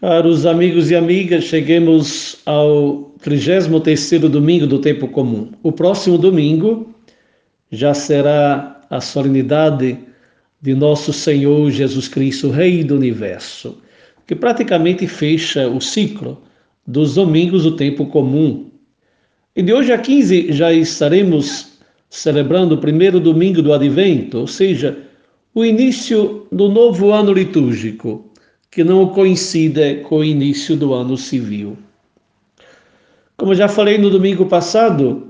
Caros amigos e amigas, cheguemos ao 33º domingo do tempo comum. O próximo domingo já será a solenidade de nosso Senhor Jesus Cristo, Rei do Universo, que praticamente fecha o ciclo dos domingos do tempo comum. E de hoje a 15 já estaremos celebrando o primeiro domingo do Advento, ou seja, o início do novo ano litúrgico que não coincida com o início do ano civil. Como já falei no domingo passado,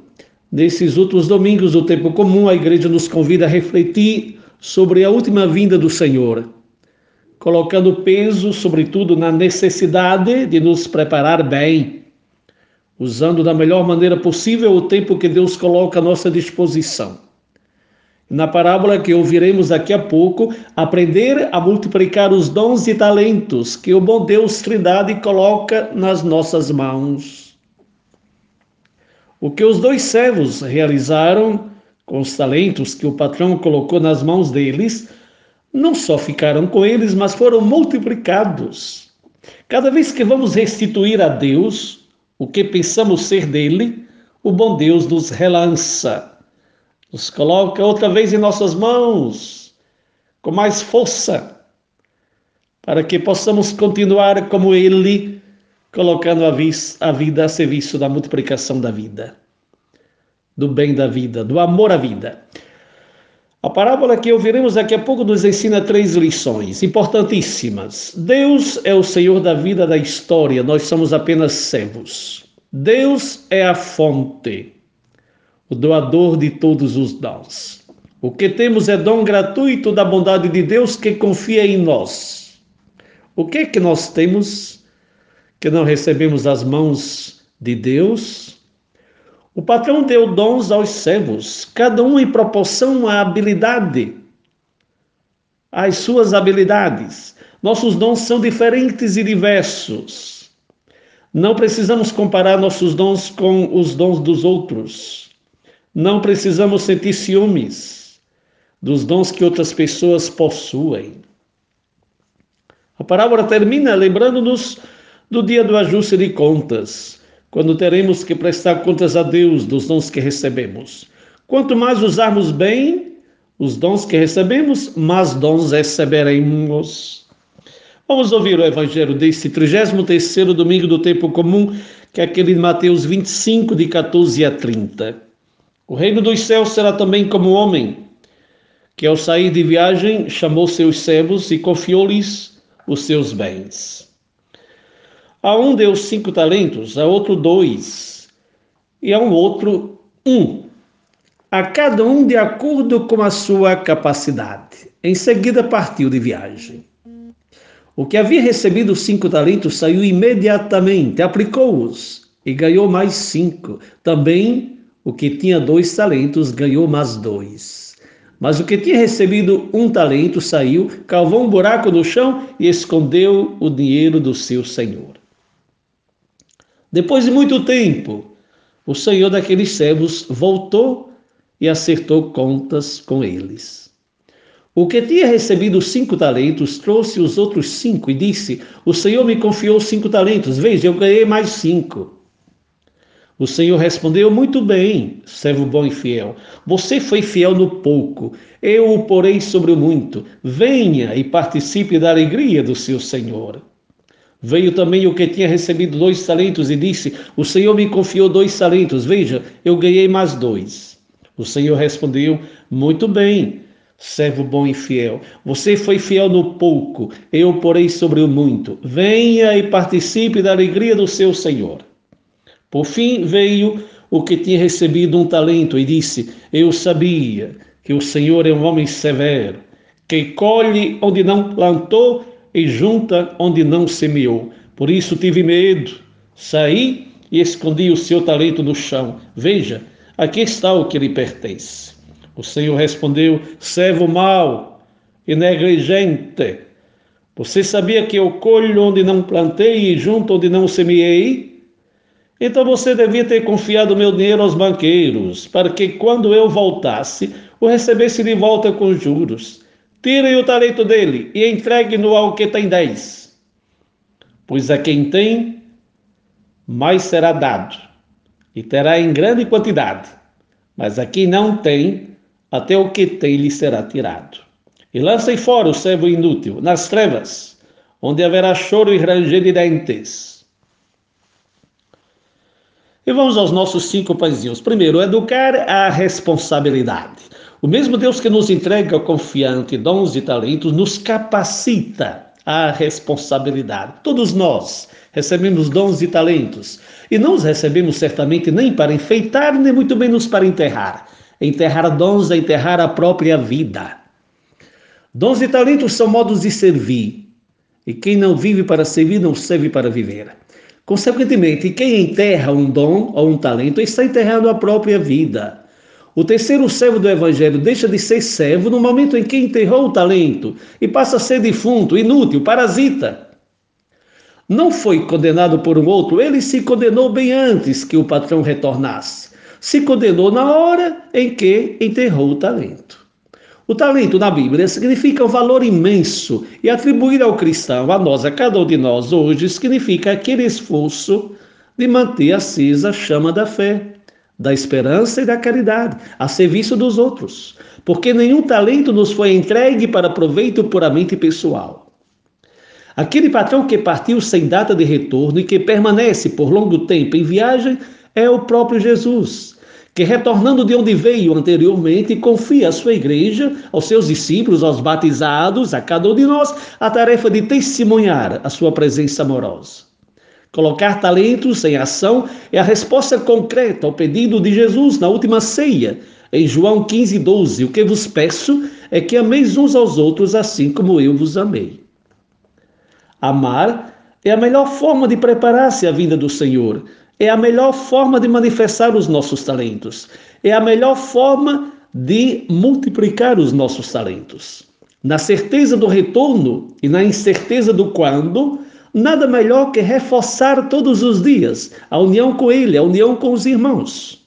nesses últimos domingos do tempo comum, a igreja nos convida a refletir sobre a última vinda do Senhor, colocando peso, sobretudo, na necessidade de nos preparar bem, usando da melhor maneira possível o tempo que Deus coloca à nossa disposição na parábola que ouviremos daqui a pouco, aprender a multiplicar os dons e talentos que o bom Deus Trindade coloca nas nossas mãos. O que os dois servos realizaram com os talentos que o patrão colocou nas mãos deles, não só ficaram com eles, mas foram multiplicados. Cada vez que vamos restituir a Deus o que pensamos ser dele, o bom Deus nos relança nos coloca outra vez em nossas mãos, com mais força, para que possamos continuar como Ele, colocando a, vida a serviço da multiplicação da vida, do bem da vida, do amor à vida. A parábola que ouviremos daqui a pouco nos ensina três lições importantíssimas. Deus é o Senhor da vida da história, nós somos apenas servos. Deus é a fonte o doador de todos os dons. O que temos é dom gratuito da bondade de Deus que confia em nós. O que é que nós temos que não recebemos das mãos de Deus? O patrão deu dons aos servos, cada um em proporção à habilidade, às suas habilidades. Nossos dons são diferentes e diversos. Não precisamos comparar nossos dons com os dons dos outros. Não precisamos sentir ciúmes dos dons que outras pessoas possuem. A parábola termina lembrando-nos do dia do ajuste de contas, quando teremos que prestar contas a Deus dos dons que recebemos. Quanto mais usarmos bem os dons que recebemos, mais dons receberemos. Vamos ouvir o evangelho deste 33º domingo do tempo comum, que é aquele de Mateus 25, de 14 a 30. O reino dos céus será também como o homem, que ao sair de viagem chamou seus servos e confiou-lhes os seus bens. A um deu cinco talentos, a outro dois, e a um outro um, a cada um de acordo com a sua capacidade. Em seguida partiu de viagem. O que havia recebido cinco talentos saiu imediatamente, aplicou-os e ganhou mais cinco. Também o que tinha dois talentos ganhou mais dois. Mas o que tinha recebido um talento saiu, cavou um buraco no chão e escondeu o dinheiro do seu senhor. Depois de muito tempo, o senhor daqueles servos voltou e acertou contas com eles. O que tinha recebido cinco talentos trouxe os outros cinco e disse: O Senhor me confiou cinco talentos, veja, eu ganhei mais cinco. O Senhor respondeu: Muito bem, servo bom e fiel. Você foi fiel no pouco, eu o porei sobre o muito. Venha e participe da alegria do seu Senhor. Veio também o que tinha recebido dois talentos e disse: O Senhor me confiou dois talentos. Veja, eu ganhei mais dois. O Senhor respondeu: Muito bem, servo bom e fiel. Você foi fiel no pouco, eu o porei sobre o muito. Venha e participe da alegria do seu Senhor. Por fim veio o que tinha recebido um talento e disse: Eu sabia que o Senhor é um homem severo, que colhe onde não plantou e junta onde não semeou. Por isso tive medo, saí e escondi o seu talento no chão. Veja, aqui está o que lhe pertence. O Senhor respondeu: servo mau e negligente. Você sabia que eu colho onde não plantei e junto onde não semeei? Então você devia ter confiado meu dinheiro aos banqueiros, para que quando eu voltasse, o recebesse de volta com juros. Tirem o talento dele e entregue-no ao que tem dez. Pois a quem tem, mais será dado, e terá em grande quantidade. Mas a quem não tem, até o que tem lhe será tirado. E lancem fora o servo inútil, nas trevas, onde haverá choro e ranger de dentes. E vamos aos nossos cinco pãezinhos. Primeiro, educar a responsabilidade. O mesmo Deus que nos entrega confiante dons e talentos nos capacita à responsabilidade. Todos nós recebemos dons e talentos e não os recebemos certamente nem para enfeitar, nem muito menos para enterrar. Enterrar dons é enterrar a própria vida. Dons e talentos são modos de servir. E quem não vive para servir não serve para viver. Consequentemente, quem enterra um dom ou um talento está enterrando a própria vida. O terceiro servo do Evangelho deixa de ser servo no momento em que enterrou o talento e passa a ser defunto, inútil, parasita. Não foi condenado por um outro, ele se condenou bem antes que o patrão retornasse. Se condenou na hora em que enterrou o talento. O talento na Bíblia significa um valor imenso e atribuir ao cristão, a nós, a cada um de nós hoje, significa aquele esforço de manter acesa a chama da fé da esperança e da caridade, a serviço dos outros, porque nenhum talento nos foi entregue para proveito puramente pessoal. Aquele patrão que partiu sem data de retorno e que permanece por longo tempo em viagem é o próprio Jesus, que retornando de onde veio anteriormente, confia à sua igreja, aos seus discípulos, aos batizados, a cada um de nós, a tarefa de testemunhar a sua presença amorosa. Colocar talentos em ação é a resposta concreta ao pedido de Jesus na última ceia, em João 15, 12. O que vos peço é que ameis uns aos outros assim como eu vos amei. Amar é a melhor forma de preparar-se à vinda do Senhor, é a melhor forma de manifestar os nossos talentos, é a melhor forma de multiplicar os nossos talentos. Na certeza do retorno e na incerteza do quando, nada melhor que reforçar todos os dias a união com Ele, a união com os irmãos.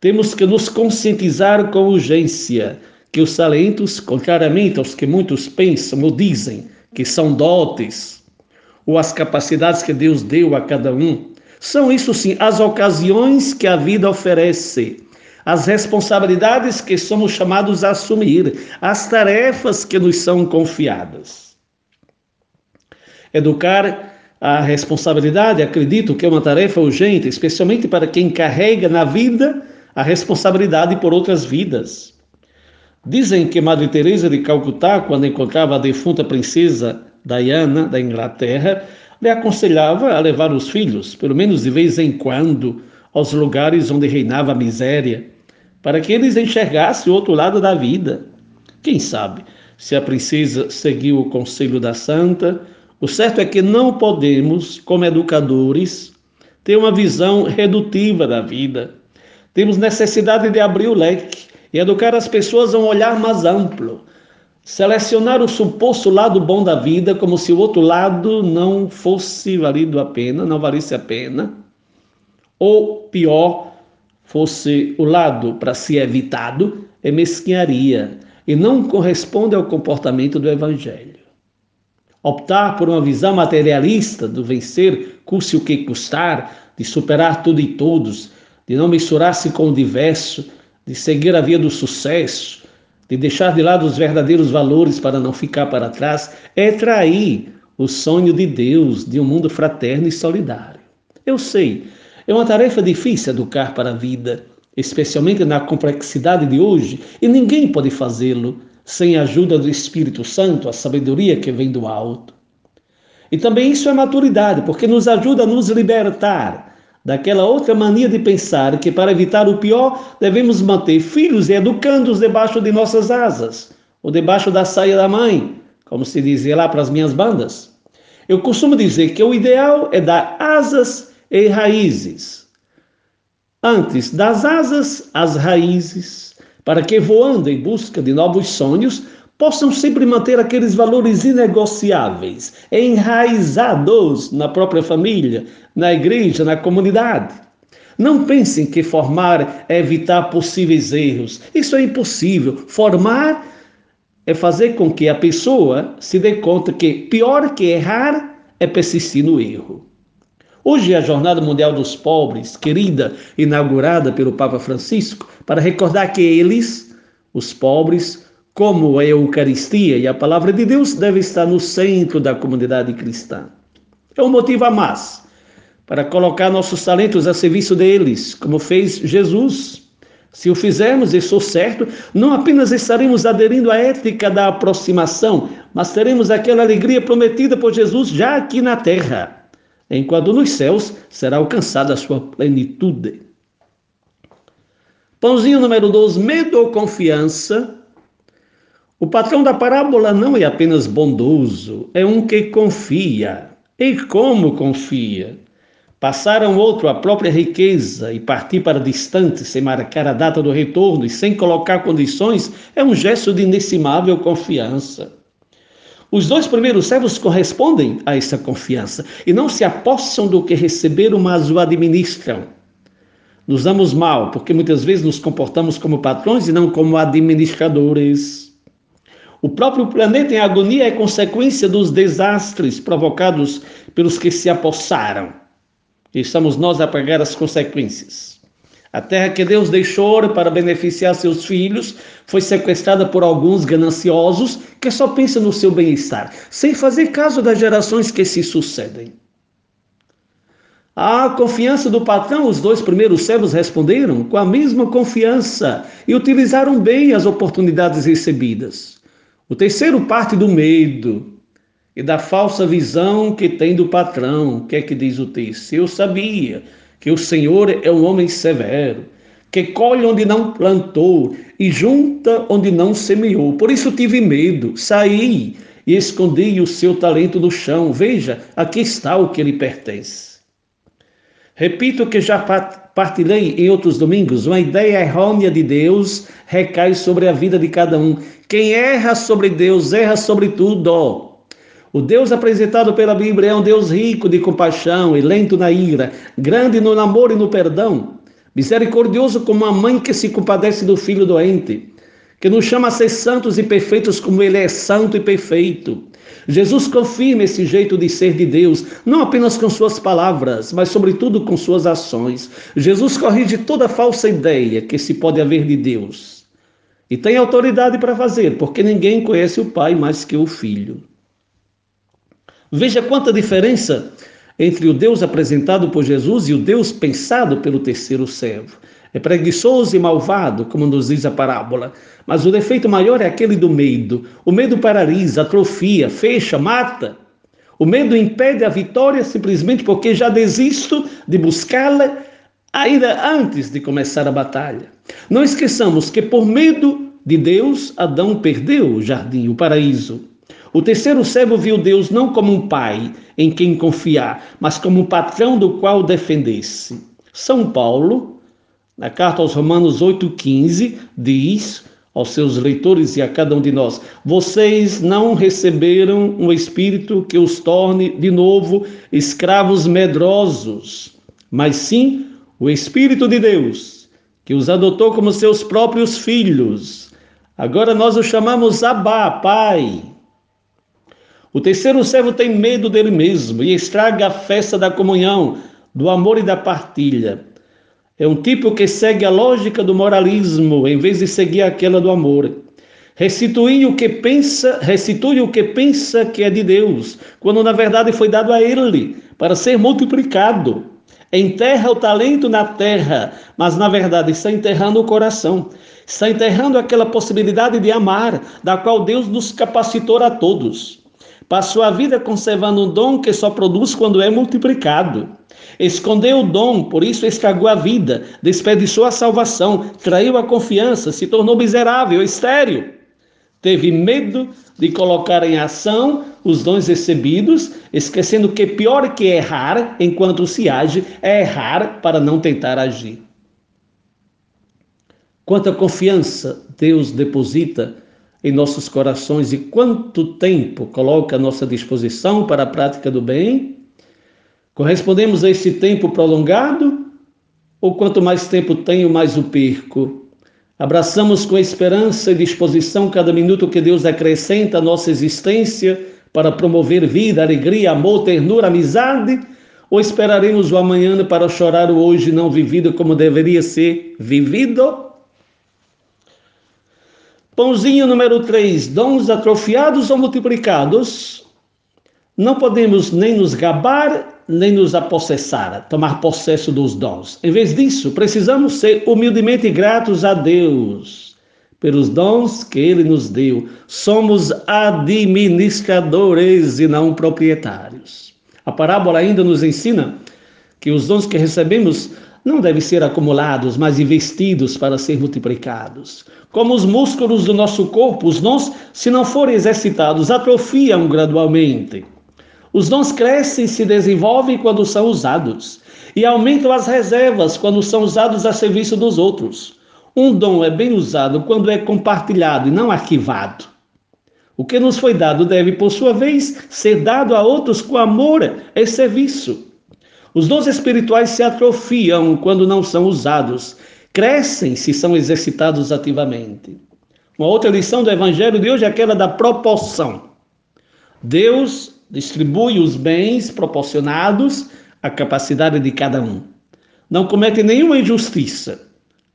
Temos que nos conscientizar com urgência que os talentos, contrariamente aos que muitos pensam ou dizem que são dotes, ou as capacidades que Deus deu a cada um, são isso sim as ocasiões que a vida oferece, as responsabilidades que somos chamados a assumir, as tarefas que nos são confiadas. Educar a responsabilidade, acredito que é uma tarefa urgente, especialmente para quem carrega na vida a responsabilidade por outras vidas. Dizem que Madre Teresa de Calcutá, quando encontrava a defunta princesa Diana da Inglaterra, lhe aconselhava a levar os filhos, pelo menos de vez em quando, aos lugares onde reinava a miséria, para que eles enxergassem o outro lado da vida. Quem sabe se a princesa seguiu o conselho da santa o certo é que não podemos, como educadores, ter uma visão redutiva da vida. Temos necessidade de abrir o leque e educar as pessoas a um olhar mais amplo. Selecionar o suposto lado bom da vida como se o outro lado não fosse valido a pena, não valesse a pena. Ou pior, fosse o lado para ser evitado, é mesquinharia e não corresponde ao comportamento do evangelho. Optar por uma visão materialista do vencer, custe o que custar, de superar tudo e todos, de não misturar-se com o diverso, de seguir a via do sucesso, de deixar de lado os verdadeiros valores para não ficar para trás, é trair o sonho de Deus de um mundo fraterno e solidário. Eu sei, é uma tarefa difícil educar para a vida, especialmente na complexidade de hoje, e ninguém pode fazê-lo sem a ajuda do Espírito Santo, a sabedoria que vem do alto. E também isso é maturidade, porque nos ajuda a nos libertar daquela outra mania de pensar que para evitar o pior devemos manter filhos e educando-os debaixo de nossas asas, ou debaixo da saia da mãe, como se dizia lá para as minhas bandas. Eu costumo dizer que o ideal é dar asas e raízes. Antes das asas, as raízes para que, voando em busca de novos sonhos, possam sempre manter aqueles valores inegociáveis, enraizados na própria família, na igreja, na comunidade. Não pensem que formar é evitar possíveis erros. Isso é impossível. Formar é fazer com que a pessoa se dê conta que pior que errar é persistir no erro. Hoje é a Jornada Mundial dos Pobres, querida, inaugurada pelo Papa Francisco, para recordar que eles, os pobres, como a Eucaristia e a Palavra de Deus, devem estar no centro da comunidade cristã. É um motivo a mais para colocar nossos talentos a serviço deles, como fez Jesus. Se o fizermos, e sou certo, não apenas estaremos aderindo à ética da aproximação, mas teremos aquela alegria prometida por Jesus já aqui na terra, enquanto nos céus será alcançada a sua plenitude. Pãozinho número 12, medo ou confiança? O patrão da parábola não é apenas bondoso, é um que confia. E como confia? Passar a um outro a própria riqueza e partir para distante sem marcar a data do retorno e sem colocar condições é um gesto de inestimável confiança. Os dois primeiros servos correspondem a essa confiança e não se apossam do que receberam, mas o administram. Nos damos mal porque muitas vezes nos comportamos como patrões e não como administradores. O próprio planeta em agonia é consequência dos desastres provocados pelos que se apossaram e estamos nós a pagar as consequências. A terra que Deus deixou para beneficiar seus filhos foi sequestrada por alguns gananciosos que só pensam no seu bem-estar, sem fazer caso das gerações que se sucedem. A confiança do patrão, os dois primeiros servos responderam com a mesma confiança e utilizaram bem as oportunidades recebidas. O terceiro parte do medo e da falsa visão que tem do patrão. O que é que diz o texto? Eu sabia que o Senhor é um homem severo, que colhe onde não plantou e junta onde não semeou. Por isso tive medo, saí e escondi o seu talento no chão. Veja, aqui está o que lhe pertence. Repito que já partilhei em outros domingos, uma ideia errônea de Deus recai sobre a vida de cada um. Quem erra sobre Deus, erra sobre tudo. O Deus apresentado pela Bíblia é um Deus rico de compaixão e lento na ira, grande no namoro e no perdão, misericordioso como a mãe que se compadece do filho doente, que nos chama a ser santos e perfeitos como ele é santo e perfeito. Jesus confirma esse jeito de ser de Deus, não apenas com suas palavras, mas sobretudo com suas ações. Jesus corrige toda falsa ideia que se pode haver de Deus. E tem autoridade para fazer, porque ninguém conhece o Pai mais que o Filho. Veja quanta diferença entre o Deus apresentado por Jesus e o Deus pensado pelo terceiro servo. É preguiçoso e malvado, como nos diz a parábola, mas o defeito maior é aquele do medo. O medo paralisa, atrofia, fecha, mata. O medo impede a vitória simplesmente porque já desisto de buscá-la ainda antes de começar a batalha. Não esqueçamos que por medo de Deus, Adão perdeu o jardim, o paraíso. O terceiro servo viu Deus não como um pai em quem confiar, mas como um patrão do qual defendesse. São Paulo, na carta aos Romanos 8,15, diz aos seus leitores e a cada um de nós: Vocês não receberam um espírito que os torne de novo escravos medrosos, mas sim o Espírito de Deus, que os adotou como seus próprios filhos. Agora nós o chamamos Abá, Pai. O terceiro servo tem medo dele mesmo e estraga a festa da comunhão, do amor e da partilha. É um tipo que segue a lógica do moralismo em vez de seguir aquela do amor. Restitui o que pensa, restitui o que pensa que é de Deus, quando na verdade foi dado a ele para ser multiplicado. Enterra o talento na terra, mas na verdade está enterrando o coração. Está enterrando aquela possibilidade de amar, da qual Deus nos capacitou a todos. Passou a vida conservando um dom que só produz quando é multiplicado. Escondeu o dom, por isso estragou a vida, desperdiçou a salvação, traiu a confiança, se tornou miserável, estéril. Teve medo de colocar em ação os dons recebidos, esquecendo que pior que errar enquanto se age é errar para não tentar agir. Quanta confiança Deus deposita em nossos corações e quanto tempo coloca à nossa disposição para a prática do bem? Correspondemos a esse tempo prolongado? Ou quanto mais tempo tenho, mais o perco? Abraçamos com esperança e disposição cada minuto que Deus acrescenta à nossa existência para promover vida, alegria, amor, ternura, amizade? Ou esperaremos o amanhã para chorar o hoje não vivido como deveria ser vivido? Pãozinho número 3, dons atrofiados ou multiplicados? Não podemos nem nos gabar, nem nos apossessar, tomar possesso dos dons. Em vez disso, precisamos ser humildemente gratos a Deus pelos dons que Ele nos deu. Somos administradores e não proprietários. A parábola ainda nos ensina que os dons que recebemos não devem ser acumulados, mas investidos para ser multiplicados. Como os músculos do nosso corpo, os dons, se não forem exercitados, atrofiam gradualmente. Os dons crescem e se desenvolvem quando são usados, e aumentam as reservas quando são usados a serviço dos outros. Um dom é bem usado quando é compartilhado e não arquivado. O que nos foi dado deve, por sua vez, ser dado a outros com amor e serviço. Os dons espirituais se atrofiam quando não são usados, crescem se são exercitados ativamente. Uma outra lição do Evangelho de hoje é aquela da proporção. Deus distribui os bens proporcionados à capacidade de cada um. Não comete nenhuma injustiça.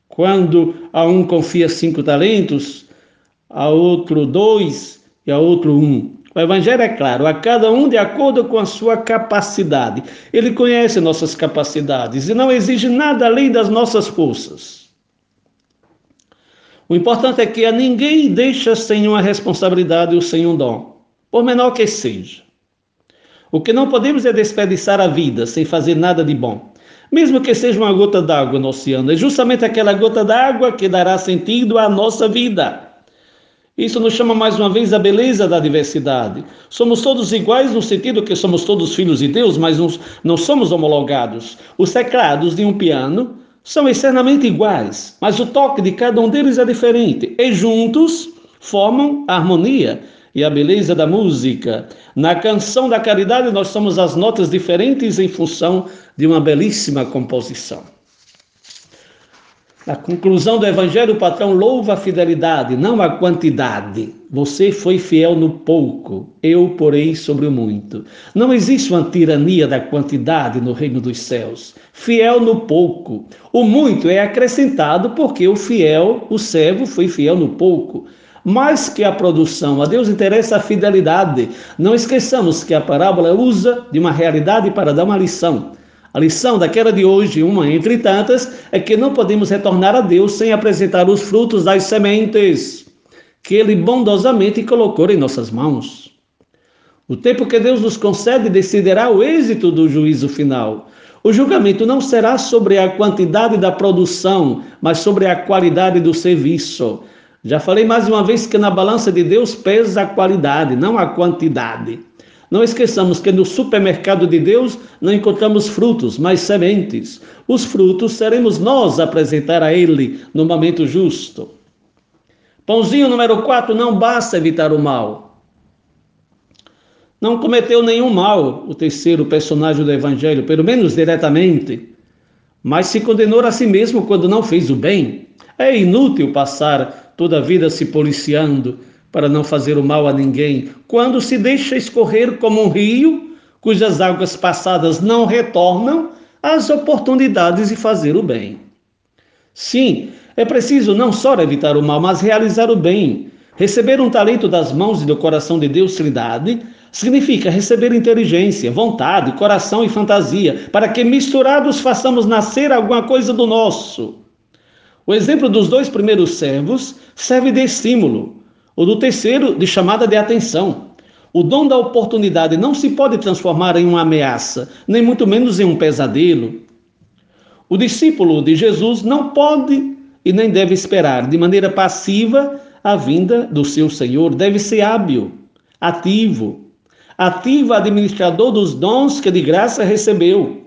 Quando a um confia cinco talentos, a outro dois e a outro um. O Evangelho é claro, a cada um de acordo com a sua capacidade. Ele conhece nossas capacidades e não exige nada além das nossas forças. O importante é que a ninguém deixa sem uma responsabilidade ou sem um dom, por menor que seja. O que não podemos é desperdiçar a vida sem fazer nada de bom. Mesmo que seja uma gota d'água no oceano, é justamente aquela gota d'água que dará sentido à nossa vida. Isso nos chama mais uma vez a beleza da diversidade. Somos todos iguais no sentido que somos todos filhos de Deus, mas não, somos homologados. Os teclados de um piano são externamente iguais, mas o toque de cada um deles é diferente. E juntos formam a harmonia e a beleza da música. Na canção da caridade, nós somos as notas diferentes em função de uma belíssima composição. Na conclusão do Evangelho, o patrão louva a fidelidade, não a quantidade. Você foi fiel no pouco, eu porei sobre o muito. Não existe uma tirania da quantidade no reino dos céus. Fiel no pouco. O muito é acrescentado porque o fiel, o servo, foi fiel no pouco. Mais que a produção, a Deus interessa a fidelidade. Não esqueçamos que a parábola usa de uma realidade para dar uma lição. A lição daquela de hoje, uma entre tantas, é que não podemos retornar a Deus sem apresentar os frutos das sementes que Ele bondosamente colocou em nossas mãos. O tempo que Deus nos concede decidirá o êxito do juízo final. O julgamento não será sobre a quantidade da produção, mas sobre a qualidade do serviço. Já falei mais uma vez que na balança de Deus pesa a qualidade, não a quantidade. Não esqueçamos que no supermercado de Deus não encontramos frutos, mas sementes. Os frutos seremos nós a apresentar a Ele no momento justo. Pãozinho número 4, não basta evitar o mal. Não cometeu nenhum mal o terceiro personagem do Evangelho, pelo menos diretamente, mas se condenou a si mesmo quando não fez o bem. É inútil passar toda a vida se policiando para não fazer o mal a ninguém, quando se deixa escorrer como um rio, cujas águas passadas não retornam às oportunidades de fazer o bem. Sim, é preciso não só evitar o mal, mas realizar o bem. Receber um talento das mãos e do coração de Deus Trindade significa receber inteligência, vontade, coração e fantasia, para que misturados façamos nascer alguma coisa do nosso. O exemplo dos dois primeiros servos serve de estímulo. O do terceiro, de chamada de atenção. O dom da oportunidade não se pode transformar em uma ameaça, nem muito menos em um pesadelo. O discípulo de Jesus não pode e nem deve esperar de maneira passiva a vinda do seu Senhor. Deve ser hábil, ativo, ativo administrador dos dons que de graça recebeu.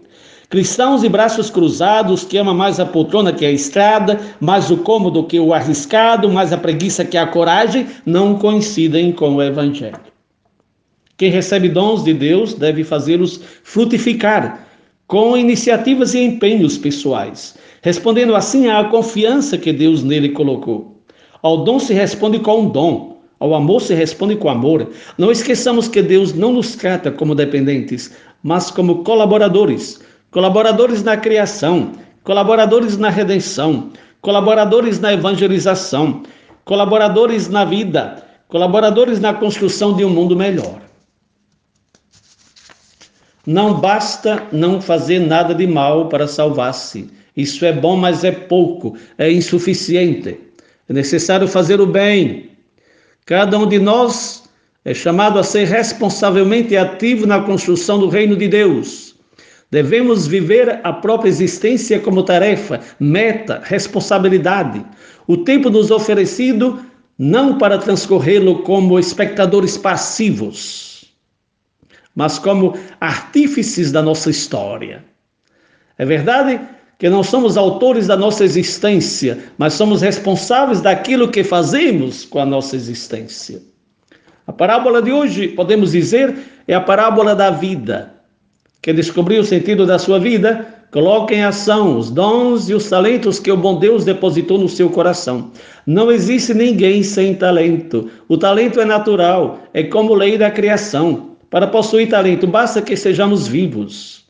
Cristãos de braços cruzados, que ama mais a poltrona que a estrada, mais o cômodo que o arriscado, mais a preguiça que a coragem, não coincidem com o Evangelho. Quem recebe dons de Deus deve fazê-los frutificar com iniciativas e empenhos pessoais, respondendo assim à confiança que Deus nele colocou. Ao dom se responde com um dom, Ao amor se responde com amor. Não esqueçamos que Deus não nos trata como dependentes, mas como colaboradores. Colaboradores na criação, colaboradores na redenção, colaboradores na evangelização, colaboradores na vida, colaboradores na construção de um mundo melhor. Não basta não fazer nada de mal para salvar-se. Isso é bom, mas é pouco, é insuficiente. É necessário fazer o bem. Cada um de nós é chamado a ser responsavelmente ativo na construção do reino de Deus. Devemos viver a própria existência como tarefa, meta, responsabilidade. O tempo nos oferecido não para transcorrê-lo como espectadores passivos mas como artífices da nossa história. É verdade que não somos autores da nossa existência, mas somos responsáveis daquilo que fazemos com a nossa existência. A parábola de hoje, podemos dizer, é a parábola da vida. Quer descobrir o sentido da sua vida? Coloque em ação os dons e os talentos que o bom Deus depositou no seu coração. Não existe ninguém sem talento. O talento é natural, é como lei da criação. Para possuir talento, basta que sejamos vivos.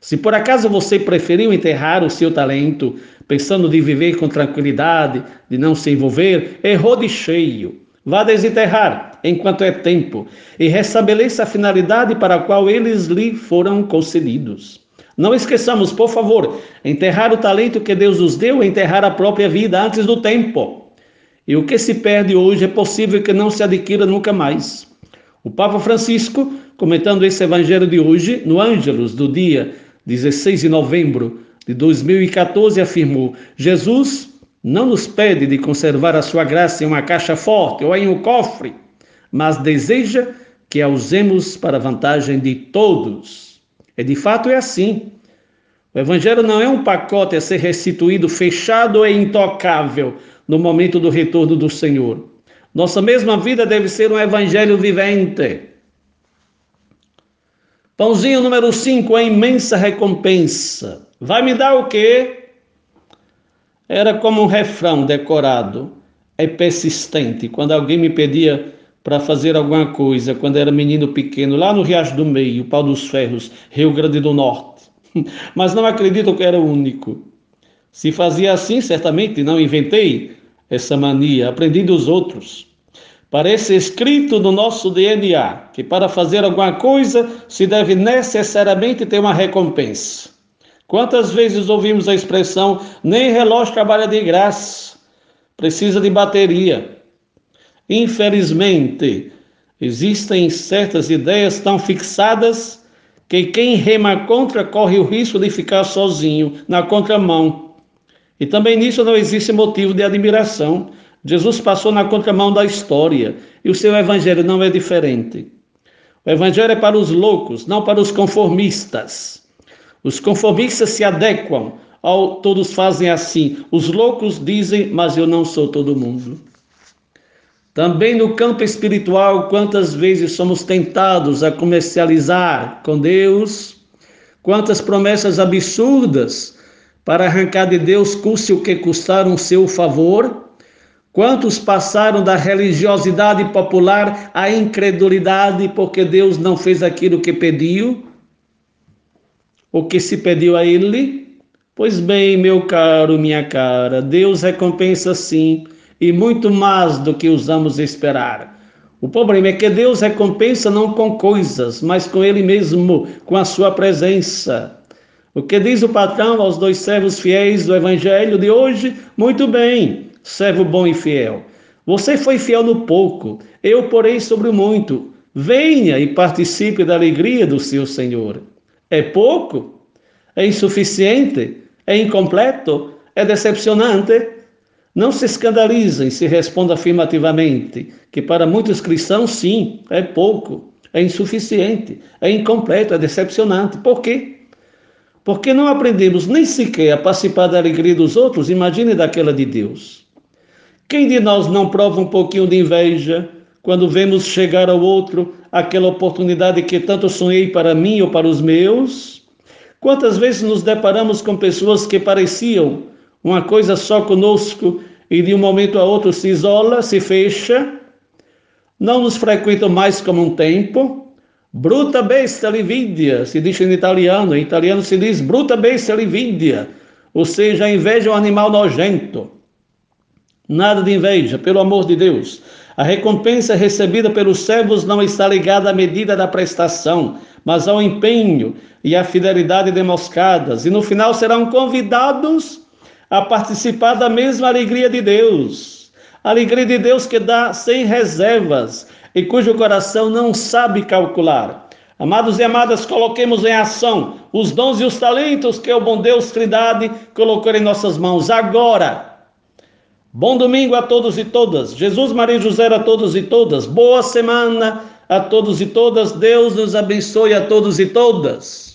Se por acaso você preferiu enterrar o seu talento, pensando de viver com tranquilidade, de não se envolver, errou de cheio. Vá desenterrar enquanto é tempo e restabeleça a finalidade para a qual eles lhe foram concedidos. Não esqueçamos, por favor, enterrar o talento que Deus nos deu, enterrar a própria vida antes do tempo. E o que se perde hoje é possível que não se adquira nunca mais. O Papa Francisco, comentando esse evangelho de hoje, no Ângelus do dia 16 de novembro de 2014, afirmou: Jesus não nos pede de conservar a sua graça em uma caixa forte ou em um cofre, mas deseja que a usemos para vantagem de todos. E de fato é assim. O Evangelho não é um pacote a ser restituído fechado e intocável no momento do retorno do Senhor. Nossa mesma vida deve ser um evangelho vivente. Pãozinho número 5, a imensa recompensa. Vai me dar o quê? Era como um refrão decorado, é persistente. Quando alguém me pedia para fazer alguma coisa, quando era menino pequeno, lá no Riacho do Meio, Pau dos Ferros, Rio Grande do Norte. Mas não acredito que era o único. Se fazia assim, certamente não inventei essa mania, aprendi dos outros. Parece escrito no nosso DNA que para fazer alguma coisa se deve necessariamente ter uma recompensa. Quantas vezes ouvimos a expressão nem relógio trabalha de graça, precisa de bateria? Infelizmente, existem certas ideias tão fixadas que quem rema contra corre o risco de ficar sozinho, na contramão e também nisso não existe motivo de admiração. Jesus passou na contramão da história e o seu evangelho não é diferente. O evangelho é para os loucos, não para os conformistas. Os conformistas se adequam ao todos fazem assim. Os loucos dizem, mas eu não sou todo mundo. Também no campo espiritual, quantas vezes somos tentados a comercializar com Deus, quantas promessas absurdas para arrancar de Deus, custe o que custar um seu favor? Quantos passaram da religiosidade popular à incredulidade porque Deus não fez aquilo que pediu? O que se pediu a ele? Pois bem, meu caro, minha cara, Deus recompensa sim, e muito mais do que usamos esperar. O problema é que Deus recompensa não com coisas, mas com Ele mesmo, com a sua presença. O que diz o patrão aos dois servos fiéis do evangelho de hoje? Muito bem, servo bom e fiel. Você foi fiel no pouco, eu porei sobre o muito. Venha e participe da alegria do seu Senhor. É pouco? É insuficiente? É incompleto? É decepcionante? Não se escandalizem se responda afirmativamente, que para muitos cristãos, sim, é pouco, é insuficiente, é incompleto, é decepcionante. Por quê? Porque não aprendemos nem sequer a participar da alegria dos outros, imagine daquela de Deus. Quem de nós não prova um pouquinho de inveja quando vemos chegar ao outro aquela oportunidade que tanto sonhei para mim ou para os meus? Quantas vezes nos deparamos com pessoas que pareciam uma coisa só conosco e de um momento a outro se isola, se fecha? não nos frequentam mais como um tempo. Bruta besta lividia, se diz em italiano. Em italiano se diz bruta besta lividia, ou seja, inveja é um animal nojento. Nada de inveja, pelo amor de Deus. A recompensa recebida pelos servos não está ligada à medida da prestação, mas ao empenho e à fidelidade demonstradas, e no final serão convidados a participar da mesma alegria de Deus. Alegria de Deus que dá sem reservas e cujo coração não sabe calcular. Amados e amadas, coloquemos em ação os dons e os talentos que o bom Deus Trindade colocou em nossas mãos agora. Bom domingo a todos e todas. Jesus, Maria e José a todos e todas. Boa semana a todos e todas. Deus nos abençoe a todos e todas.